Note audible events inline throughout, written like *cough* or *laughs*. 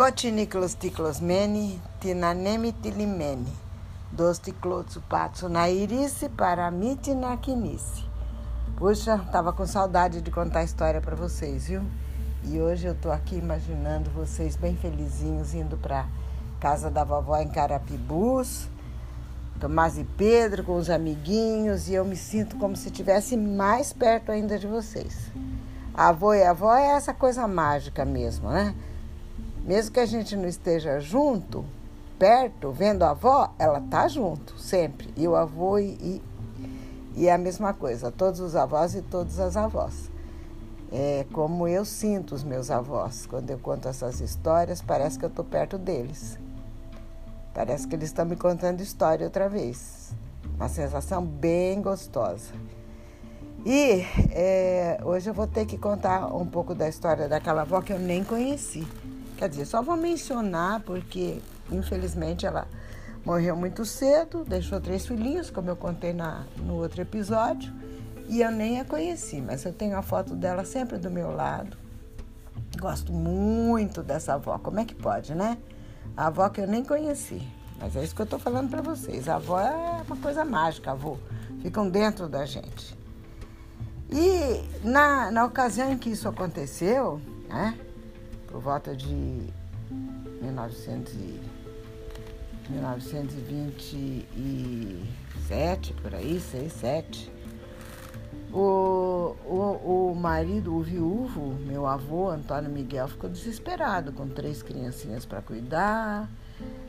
Cotiniclos ticlosmeni, tinanemi tilimeni, dos ticlotsu patsu na irice, paramite na quinice. Puxa, tava com saudade de contar a história para vocês, viu? E hoje eu tô aqui imaginando vocês bem felizinhos indo para casa da vovó em Carapibus, Tomás e Pedro com os amiguinhos, e eu me sinto como se estivesse mais perto ainda de vocês. A avó e a avó é essa coisa mágica mesmo, né? Mesmo que a gente não esteja junto, perto, vendo a avó, ela tá junto, sempre. E o avô e, e, e é a mesma coisa, todos os avós e todas as avós. É como eu sinto os meus avós. Quando eu conto essas histórias, parece que eu estou perto deles. Parece que eles estão me contando história outra vez. Uma sensação bem gostosa. E é, hoje eu vou ter que contar um pouco da história daquela avó que eu nem conheci. Quer dizer, só vou mencionar porque, infelizmente, ela morreu muito cedo, deixou três filhinhos, como eu contei na, no outro episódio, e eu nem a conheci, mas eu tenho a foto dela sempre do meu lado. Gosto muito dessa avó. Como é que pode, né? A avó que eu nem conheci. Mas é isso que eu estou falando para vocês. A avó é uma coisa mágica, avô. Ficam dentro da gente. E na, na ocasião em que isso aconteceu, né? Por volta de 1900 e, 1927, por aí, 6, 7. O, o, o marido, o viúvo, meu avô, Antônio Miguel, ficou desesperado com três criancinhas para cuidar.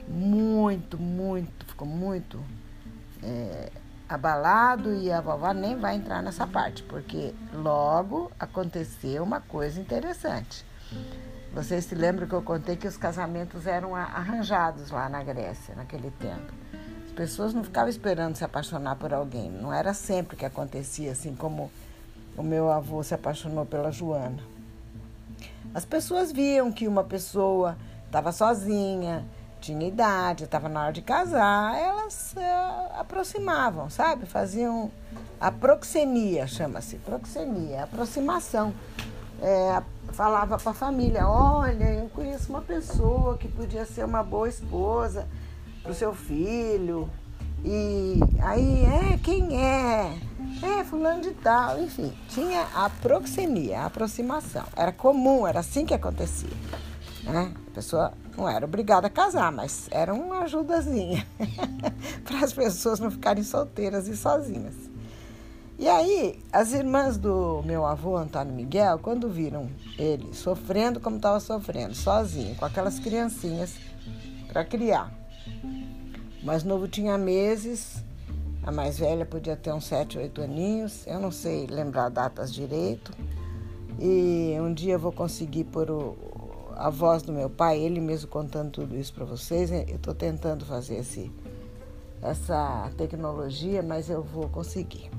Muito, muito, ficou muito é, abalado e a vovó nem vai entrar nessa parte, porque logo aconteceu uma coisa interessante. Vocês se lembram que eu contei que os casamentos eram arranjados lá na Grécia, naquele tempo. As pessoas não ficavam esperando se apaixonar por alguém. Não era sempre que acontecia, assim como o meu avô se apaixonou pela Joana. As pessoas viam que uma pessoa estava sozinha, tinha idade, estava na hora de casar, elas uh, aproximavam, sabe? Faziam a proxenia, chama-se, proxenia, aproximação é, falava para a família: olha, eu conheço uma pessoa que podia ser uma boa esposa para o seu filho. E aí, é, quem é? É, fulano de tal, enfim, tinha a proxemia, a aproximação. Era comum, era assim que acontecia. Né? A pessoa não era obrigada a casar, mas era uma ajudazinha *laughs* para as pessoas não ficarem solteiras e sozinhas. E aí, as irmãs do meu avô, Antônio Miguel, quando viram ele sofrendo como estava sofrendo, sozinho, com aquelas criancinhas para criar. O mais novo tinha meses, a mais velha podia ter uns sete, oito aninhos, eu não sei lembrar datas direito. E um dia eu vou conseguir pôr o, a voz do meu pai, ele mesmo contando tudo isso para vocês. Eu estou tentando fazer esse, essa tecnologia, mas eu vou conseguir.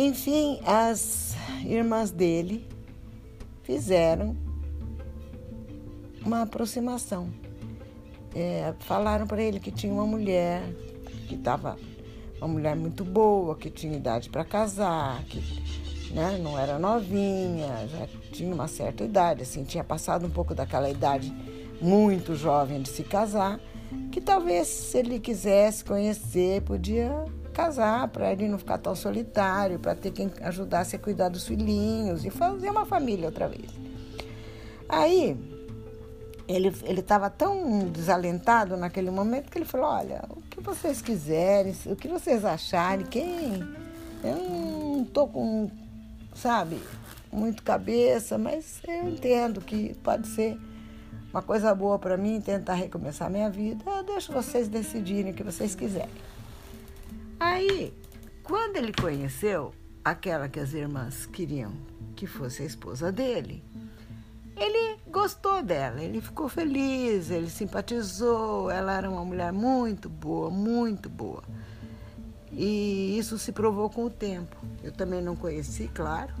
Enfim, as irmãs dele fizeram uma aproximação. É, falaram para ele que tinha uma mulher que estava uma mulher muito boa, que tinha idade para casar, que né, não era novinha, já tinha uma certa idade, assim, tinha passado um pouco daquela idade muito jovem de se casar, que talvez se ele quisesse conhecer, podia casar, para ele não ficar tão solitário, para ter quem ajudasse a cuidar dos filhinhos e fazer uma família outra vez. Aí ele estava tão desalentado naquele momento que ele falou: Olha, o que vocês quiserem, o que vocês acharem, quem. Eu não estou com, sabe, muito cabeça, mas eu entendo que pode ser uma coisa boa para mim tentar recomeçar minha vida. Eu deixo vocês decidirem o que vocês quiserem. Aí, quando ele conheceu aquela que as irmãs queriam que fosse a esposa dele, ele gostou dela, ele ficou feliz, ele simpatizou. Ela era uma mulher muito boa, muito boa. E isso se provou com o tempo. Eu também não conheci, claro,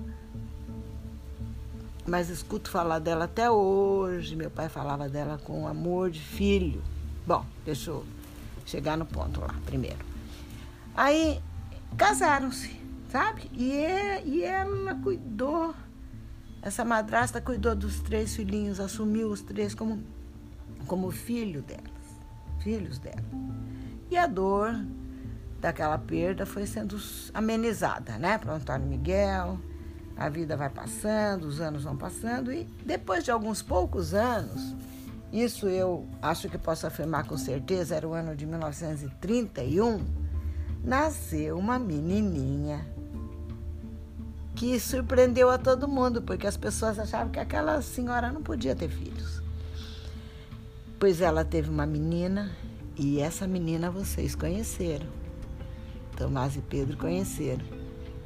mas escuto falar dela até hoje. Meu pai falava dela com amor de filho. Bom, deixa eu chegar no ponto lá primeiro. Aí casaram-se, sabe? E, e ela cuidou essa madrasta cuidou dos três filhinhos, assumiu os três como, como filho delas, filhos dela. E a dor daquela perda foi sendo amenizada, né? Para Antônio Miguel, a vida vai passando, os anos vão passando e depois de alguns poucos anos, isso eu acho que posso afirmar com certeza, era o ano de 1931, nasceu uma menininha que surpreendeu a todo mundo, porque as pessoas achavam que aquela senhora não podia ter filhos. Pois ela teve uma menina e essa menina vocês conheceram. Tomás e Pedro conheceram.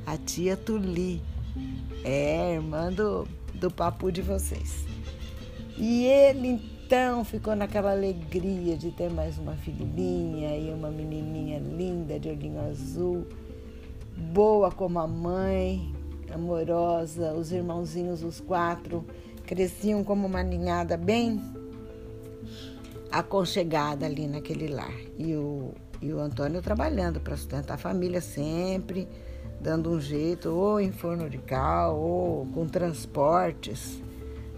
A tia Tuli. É, irmã do, do papu de vocês. E ele então ficou naquela alegria de ter mais uma filhinha e uma menininha linda de olhinho azul, boa como a mãe, amorosa, os irmãozinhos, os quatro, cresciam como uma ninhada bem aconchegada ali naquele lar. E o, e o Antônio trabalhando para sustentar a família sempre, dando um jeito, ou em forno de cal, ou com transportes,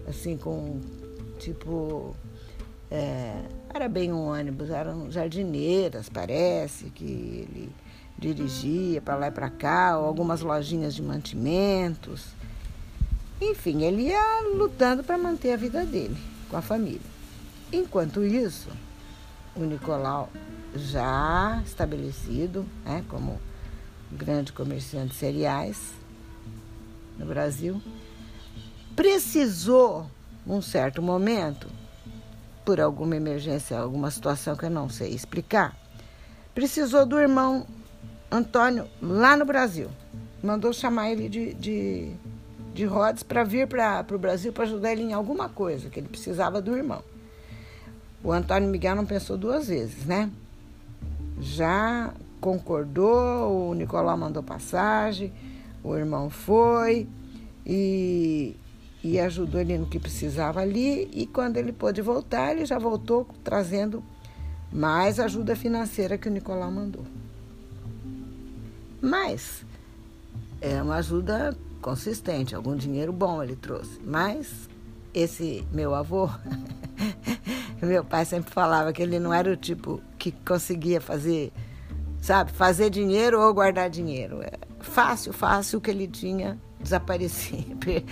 assim, com tipo. É, era bem um ônibus, eram jardineiras, parece, que ele dirigia para lá e para cá, ou algumas lojinhas de mantimentos. Enfim, ele ia lutando para manter a vida dele com a família. Enquanto isso, o Nicolau, já estabelecido né, como grande comerciante de cereais no Brasil, precisou, num certo momento, por alguma emergência, alguma situação que eu não sei explicar, precisou do irmão Antônio lá no Brasil. Mandou chamar ele de, de, de Rhodes para vir para o Brasil para ajudar ele em alguma coisa, que ele precisava do irmão. O Antônio Miguel não pensou duas vezes, né? Já concordou, o Nicolau mandou passagem, o irmão foi e, e ajudou ele no que precisava ali. E quando ele pôde voltar, ele já voltou trazendo mais ajuda financeira que o Nicolau mandou. Mas é uma ajuda consistente, algum dinheiro bom ele trouxe. Mas esse meu avô, *laughs* meu pai sempre falava que ele não era o tipo que conseguia fazer, sabe, fazer dinheiro ou guardar dinheiro. É fácil, fácil o que ele tinha desaparecia.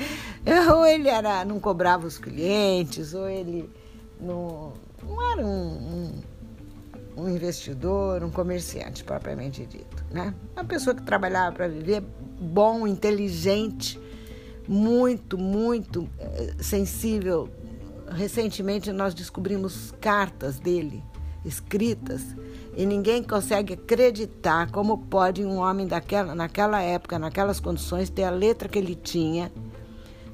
*laughs* ou ele era, não cobrava os clientes, ou ele não, não era um, um um investidor, um comerciante propriamente dito, né? Uma pessoa que trabalhava para viver, bom, inteligente, muito, muito eh, sensível. Recentemente nós descobrimos cartas dele escritas e ninguém consegue acreditar como pode um homem daquela, naquela época, naquelas condições, ter a letra que ele tinha.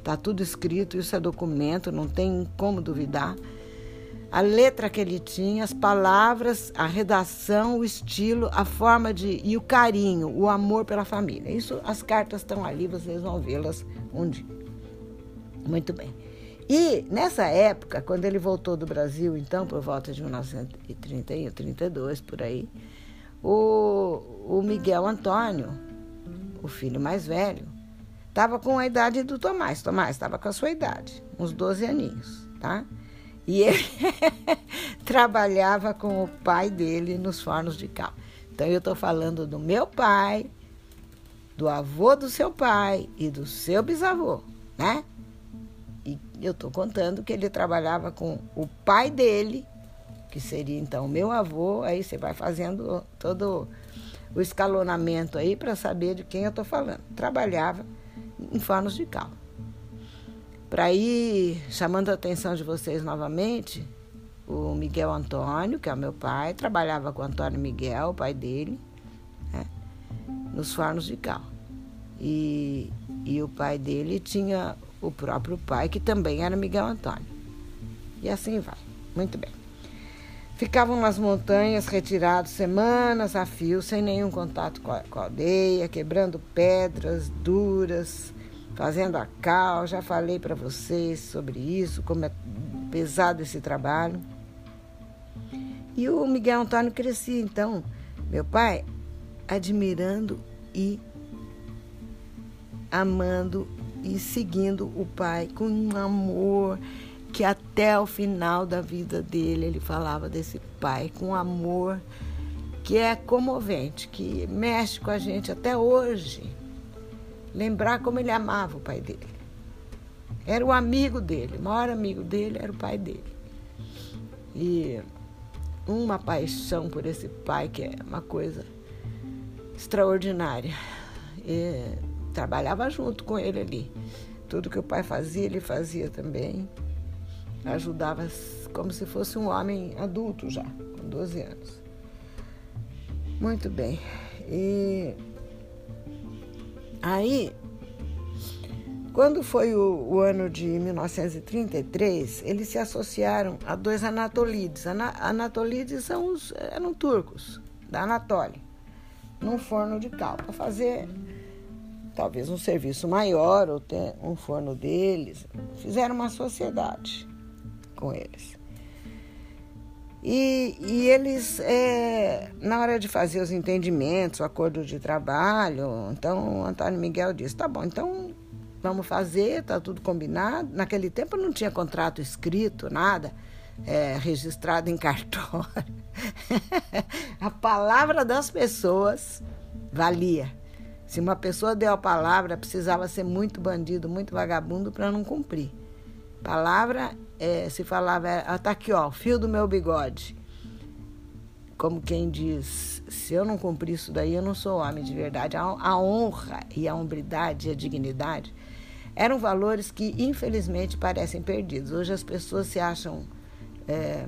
Tá tudo escrito, isso é documento, não tem como duvidar a letra que ele tinha, as palavras, a redação, o estilo, a forma de e o carinho, o amor pela família. Isso, as cartas estão ali, vocês vão vê-las um dia. Muito bem. E nessa época, quando ele voltou do Brasil, então, por volta de 1931, 32, por aí, o, o Miguel Antônio, o filho mais velho, estava com a idade do Tomás. Tomás estava com a sua idade, uns 12 aninhos, tá? E ele *laughs* trabalhava com o pai dele nos fornos de cal. Então eu estou falando do meu pai, do avô do seu pai e do seu bisavô, né? E eu estou contando que ele trabalhava com o pai dele, que seria então meu avô. Aí você vai fazendo todo o escalonamento aí para saber de quem eu estou falando. Trabalhava em fornos de cal. Para ir chamando a atenção de vocês novamente, o Miguel Antônio, que é o meu pai, trabalhava com o Antônio Miguel, o pai dele, né, nos fornos de cal. E, e o pai dele tinha o próprio pai, que também era Miguel Antônio. E assim vai. Muito bem. Ficavam nas montanhas retirados semanas a fio, sem nenhum contato com a, com a aldeia, quebrando pedras duras, fazendo a cal, já falei para vocês sobre isso, como é pesado esse trabalho. E o Miguel Antônio crescia, então, meu pai, admirando e amando e seguindo o pai com um amor que até o final da vida dele ele falava desse pai com amor que é comovente, que mexe com a gente até hoje. Lembrar como ele amava o pai dele. Era o amigo dele, o maior amigo dele era o pai dele. E uma paixão por esse pai que é uma coisa extraordinária. E trabalhava junto com ele ali. Tudo que o pai fazia, ele fazia também. Ajudava como se fosse um homem adulto já, com 12 anos. Muito bem. E aí quando foi o, o, ano de 1933, eles se associaram a dois anatolides. Ana, anatolides são os, eram turcos, da Anatólia, num forno de cal, para fazer talvez um serviço maior ou ter um forno deles. Fizeram uma sociedade com eles. E, e eles, é, na hora de fazer os entendimentos, o acordo de trabalho, então o Antônio Miguel disse: tá bom, então vamos fazer, tá tudo combinado. Naquele tempo não tinha contrato escrito, nada, é, registrado em *laughs* cartório. a palavra das pessoas valia. Se uma pessoa deu a palavra, precisava ser muito bandido, muito vagabundo para não cumprir. Palavra, é, se falava, está aqui, ó, fio do meu bigode. Como quem diz, se eu não cumprir isso daí, eu não sou homem de verdade. A, a honra e a hombridade e a dignidade eram valores que, infelizmente, parecem perdidos. Hoje as pessoas se acham é,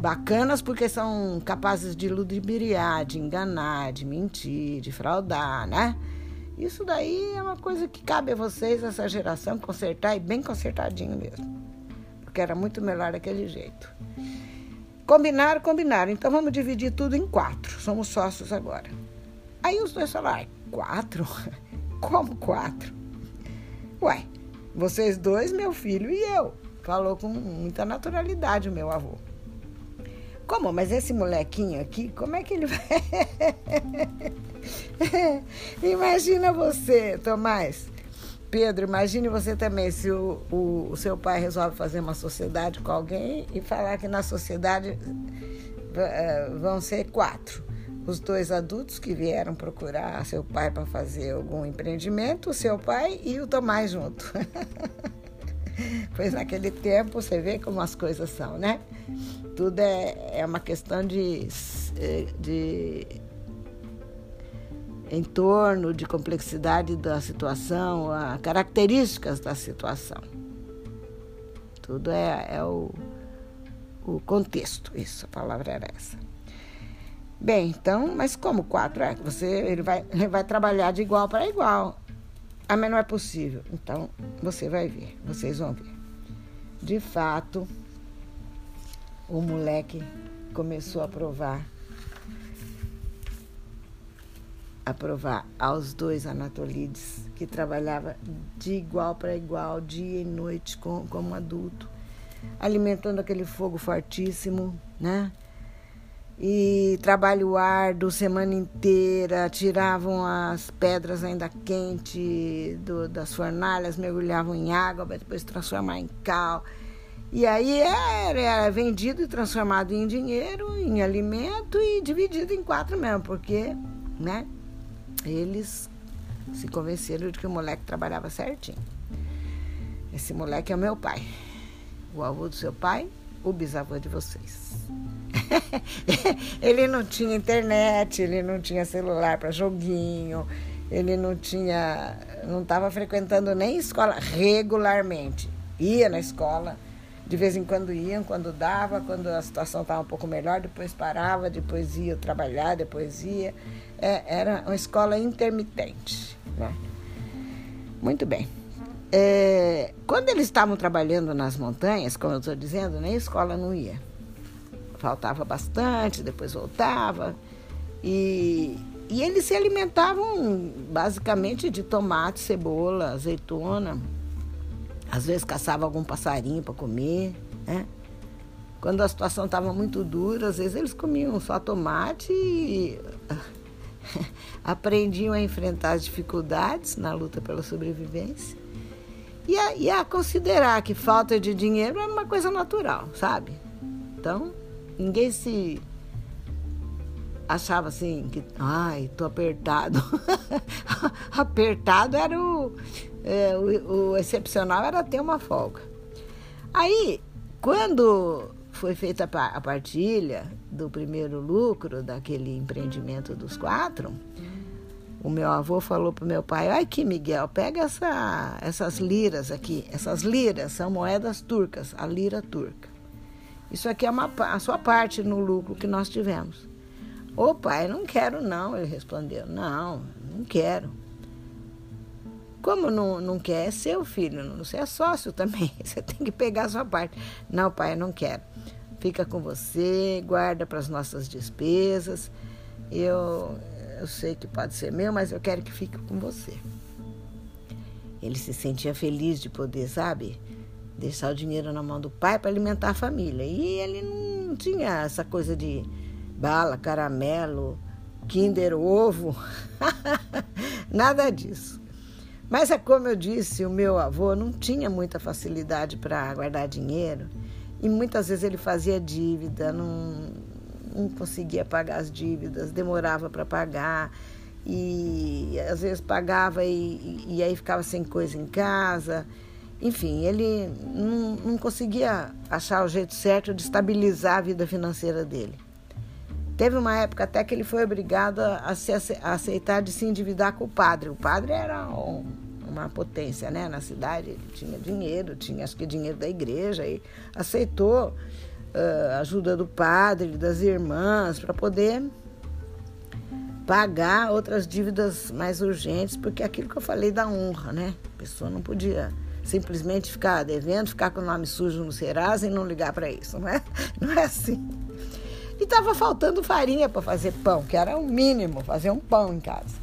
bacanas porque são capazes de ludibriar, de enganar, de mentir, de fraudar, né? Isso daí é uma coisa que cabe a vocês, essa geração, consertar e bem consertadinho mesmo. Porque era muito melhor daquele jeito. Combinaram, combinaram. Então vamos dividir tudo em quatro. Somos sócios agora. Aí os dois falaram, quatro? *laughs* Como quatro? Ué, vocês dois, meu filho e eu. Falou com muita naturalidade o meu avô. Como? Mas esse molequinho aqui, como é que ele vai. *laughs* Imagina você, Tomás. Pedro, imagine você também se o, o, o, seu pai resolve fazer uma sociedade com alguém e falar que na sociedade uh, vão ser quatro os dois adultos que vieram procurar seu pai para fazer algum empreendimento, o seu pai e o Tomás junto. *laughs* *laughs* pois naquele tempo você vê como as coisas são, né? Tudo é, é uma questão de, de entorno, de complexidade da situação, a características da situação. Tudo é, é o, o contexto, isso, a palavra era essa. Bem, então, mas como quatro? É, você, ele, vai, ele vai trabalhar de igual para igual. Ah, mas não é possível. Então, você vai ver, vocês vão ver. De fato, o moleque começou a provar a provar aos dois anatolides que trabalhava de igual para igual, dia e noite, com, como adulto, alimentando aquele fogo fortíssimo, né? E trabalho árduo semana inteira, tiravam as pedras ainda quentes do, das fornalhas, mergulhavam em água para depois transformar em cal. E aí era, era, vendido e transformado em dinheiro, em alimento e dividido em quatro mesmo, porque né, eles se convenceram de que o moleque trabalhava certinho. Esse moleque é o meu pai, o avô do seu pai, o bisavô de vocês. *laughs* ele não tinha internet, ele não tinha celular para joguinho, ele não tinha, não estava frequentando nem escola regularmente. Ia na escola, de vez em quando iam, quando dava, quando a situação estava um pouco melhor, depois parava, depois ia trabalhar, depois ia. É, era uma escola intermitente. Né? Muito bem. É, quando eles estavam trabalhando nas montanhas, como eu estou dizendo, nem escola não ia faltava bastante, depois voltava. E, e eles se alimentavam basicamente de tomate, cebola, azeitona. Às vezes caçava algum passarinho para comer, né? Quando a situação estava muito dura, às vezes eles comiam só tomate e, *laughs* aprendiam a enfrentar as dificuldades na luta pela sobrevivência e a, e a considerar que falta de dinheiro era uma coisa natural, sabe? Então, ninguém se achava assim que, ai, tô apertado. *laughs* apertado era o, é, o, o excepcional era ter uma folga. Aí, quando foi feita a partilha do primeiro lucro daquele empreendimento dos quatro, o meu avô falou para o meu pai: Olha aqui, Miguel, pega essa, essas liras aqui. Essas liras são moedas turcas, a lira turca. Isso aqui é uma, a sua parte no lucro que nós tivemos. Ô pai, não quero não, ele respondeu. Não, não quero. Como não, não quer, é seu filho, você é sócio também, *laughs* você tem que pegar a sua parte. Não, pai, não quero. Fica com você, guarda para as nossas despesas. Eu, eu sei que pode ser meu, mas eu quero que fique com você. Ele se sentia feliz de poder, sabe, deixar o dinheiro na mão do pai para alimentar a família. E ele não tinha essa coisa de bala, caramelo, Kinder Ovo, *laughs* nada disso. Mas é como eu disse, o meu avô não tinha muita facilidade para guardar dinheiro e muitas vezes ele fazia dívida, não, não conseguia pagar as dívidas, demorava para pagar e às vezes pagava e, e, aí ficava sem coisa em casa. Enfim, ele não, não conseguia achar o jeito certo de estabilizar a vida financeira dele. Teve uma época até que ele foi obrigado a, se, a aceitar de se endividar com o padre. O padre era um, uma potência né, na cidade, ele tinha dinheiro, tinha acho que dinheiro da igreja, e aceitou uh, a ajuda do padre, das irmãs, para poder pagar outras dívidas mais urgentes, porque aquilo que eu falei da honra, né? A pessoa não podia simplesmente ficar devendo, ficar com o nome sujo no Serasa e não ligar para isso, não é? *laughs* Não é assim. E estava faltando farinha para fazer pão, que era o mínimo, fazer um pão em casa.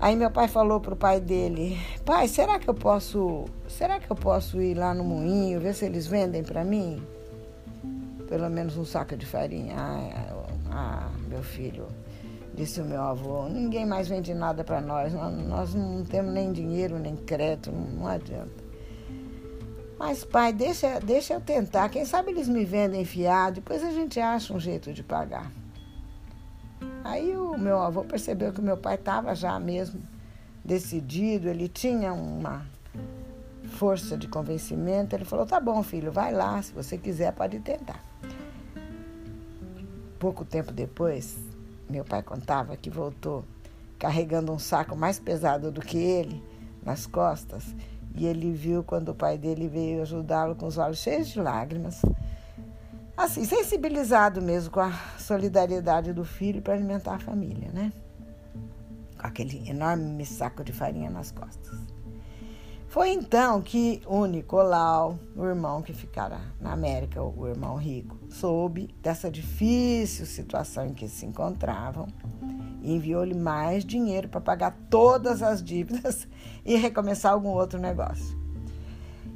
Aí meu pai falou pro pai dele: "Pai, será que eu posso, será que eu posso ir lá no moinho ver se eles vendem para mim pelo menos um saco de farinha?" Ah, ah, meu filho, disse o meu avô, ninguém mais vende nada para nós. nós. não temos nem dinheiro, nem crédito, não, não adianta. Mas, pai, deixa, deixa eu tentar. Quem sabe eles me vendem fiado, depois a gente acha um jeito de pagar. Aí o meu avô percebeu que o meu pai estava já mesmo decidido, ele tinha uma força de convencimento. Ele falou: tá bom, filho, vai lá, se você quiser, pode tentar. Pouco tempo depois, meu pai contava que voltou carregando um saco mais pesado do que ele nas costas e ele viu quando o pai dele veio ajudá-lo com os olhos cheios de lágrimas. Assim, sensibilizado mesmo com a solidariedade do filho para alimentar a família, né? Com aquele enorme saco de farinha nas costas. Foi então que o Nicolau, o irmão que ficara na América, o irmão rico, soube dessa difícil situação em que se encontravam e enviou-lhe mais dinheiro para pagar todas as dívidas *laughs* e recomeçar algum outro negócio.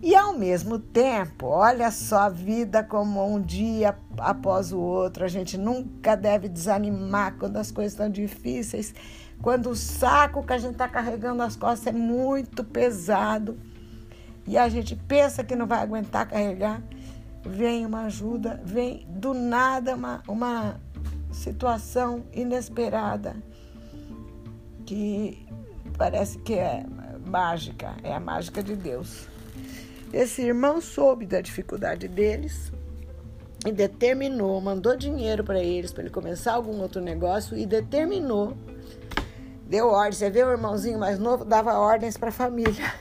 E ao mesmo tempo, olha só a vida como um dia após o outro. A gente nunca deve desanimar quando as coisas estão difíceis, quando o saco que a gente está carregando nas costas é muito pesado e a gente pensa que não vai aguentar carregar. Vem uma ajuda, vem do nada uma, uma situação inesperada que parece que é mágica, é a mágica de Deus. Esse irmão soube da dificuldade deles e determinou, mandou dinheiro para eles para ele começar algum outro negócio e determinou, deu ordem. Você vê o irmãozinho mais novo dava ordens para a família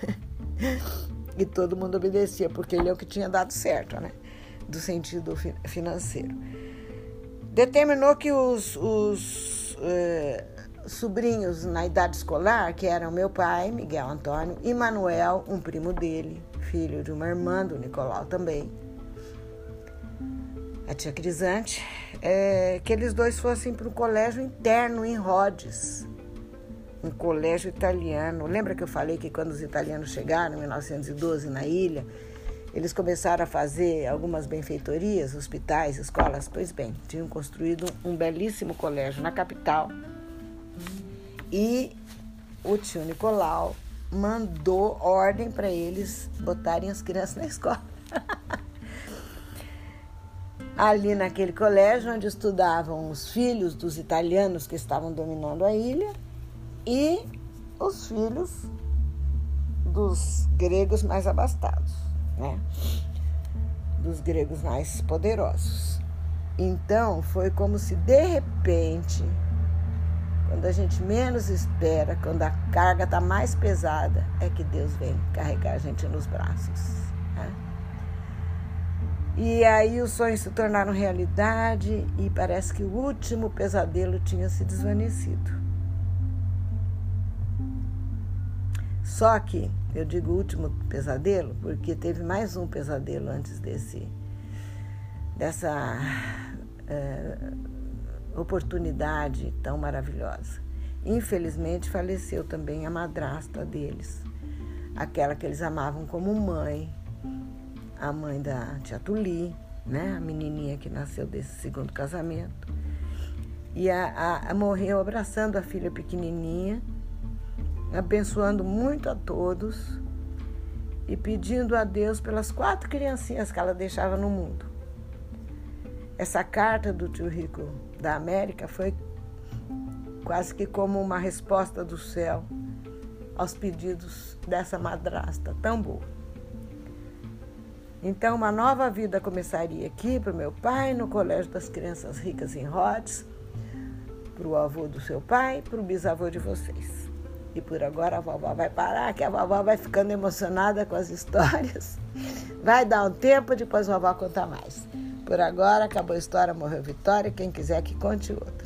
*laughs* e todo mundo obedecia porque ele é o que tinha dado certo, né? Do sentido financeiro determinou que os, os eh, sobrinhos na idade escolar, que eram meu pai, Miguel Antônio, e Manuel, um primo dele, filho de uma irmã do Nicolau também, a tia Crisante, é, que eles dois fossem para o colégio interno em Rhodes, um colégio italiano. Lembra que eu falei que quando os italianos chegaram em 1912 na ilha, eles começaram a fazer algumas benfeitorias, hospitais, escolas. Pois bem, tinham construído um belíssimo colégio na capital E o tio Nicolau mandou ordem para eles botarem as crianças na escola. *laughs* Ali naquele colégio onde estudavam os filhos dos italianos que estavam dominando a ilha e os filhos dos gregos mais abastados, né? Dos gregos mais poderosos. Então foi como se de repente quando a gente menos espera, quando a carga está mais pesada, é que Deus vem carregar a gente nos braços. Né? E aí os sonhos se tornaram realidade e parece que o último pesadelo tinha se desvanecido. Só que eu digo último pesadelo porque teve mais um pesadelo antes desse dessa é, oportunidade tão maravilhosa. Infelizmente, faleceu também a madrasta deles, aquela que eles amavam como mãe, a mãe da tia Tuli, né? a menininha que nasceu desse segundo casamento. E a, a, a morreu abraçando a filha pequenininha, abençoando muito a todos e pedindo a Deus pelas quatro criancinhas que ela deixava no mundo. Essa carta do tio Rico da América foi quase que como uma resposta do céu aos pedidos dessa madrasta tão boa. Então, uma nova vida começaria aqui para o meu pai, no Colégio das Crianças Ricas em Rhodes, para o avô do seu pai, para o bisavô de vocês. E por agora a vovó vai parar, que a vovó vai ficando emocionada com as histórias. *laughs* Vai dar um tempo, depois a vovó conta mais. Por agora, acabou a história, morreu Vitória. Quem quiser que conte outra.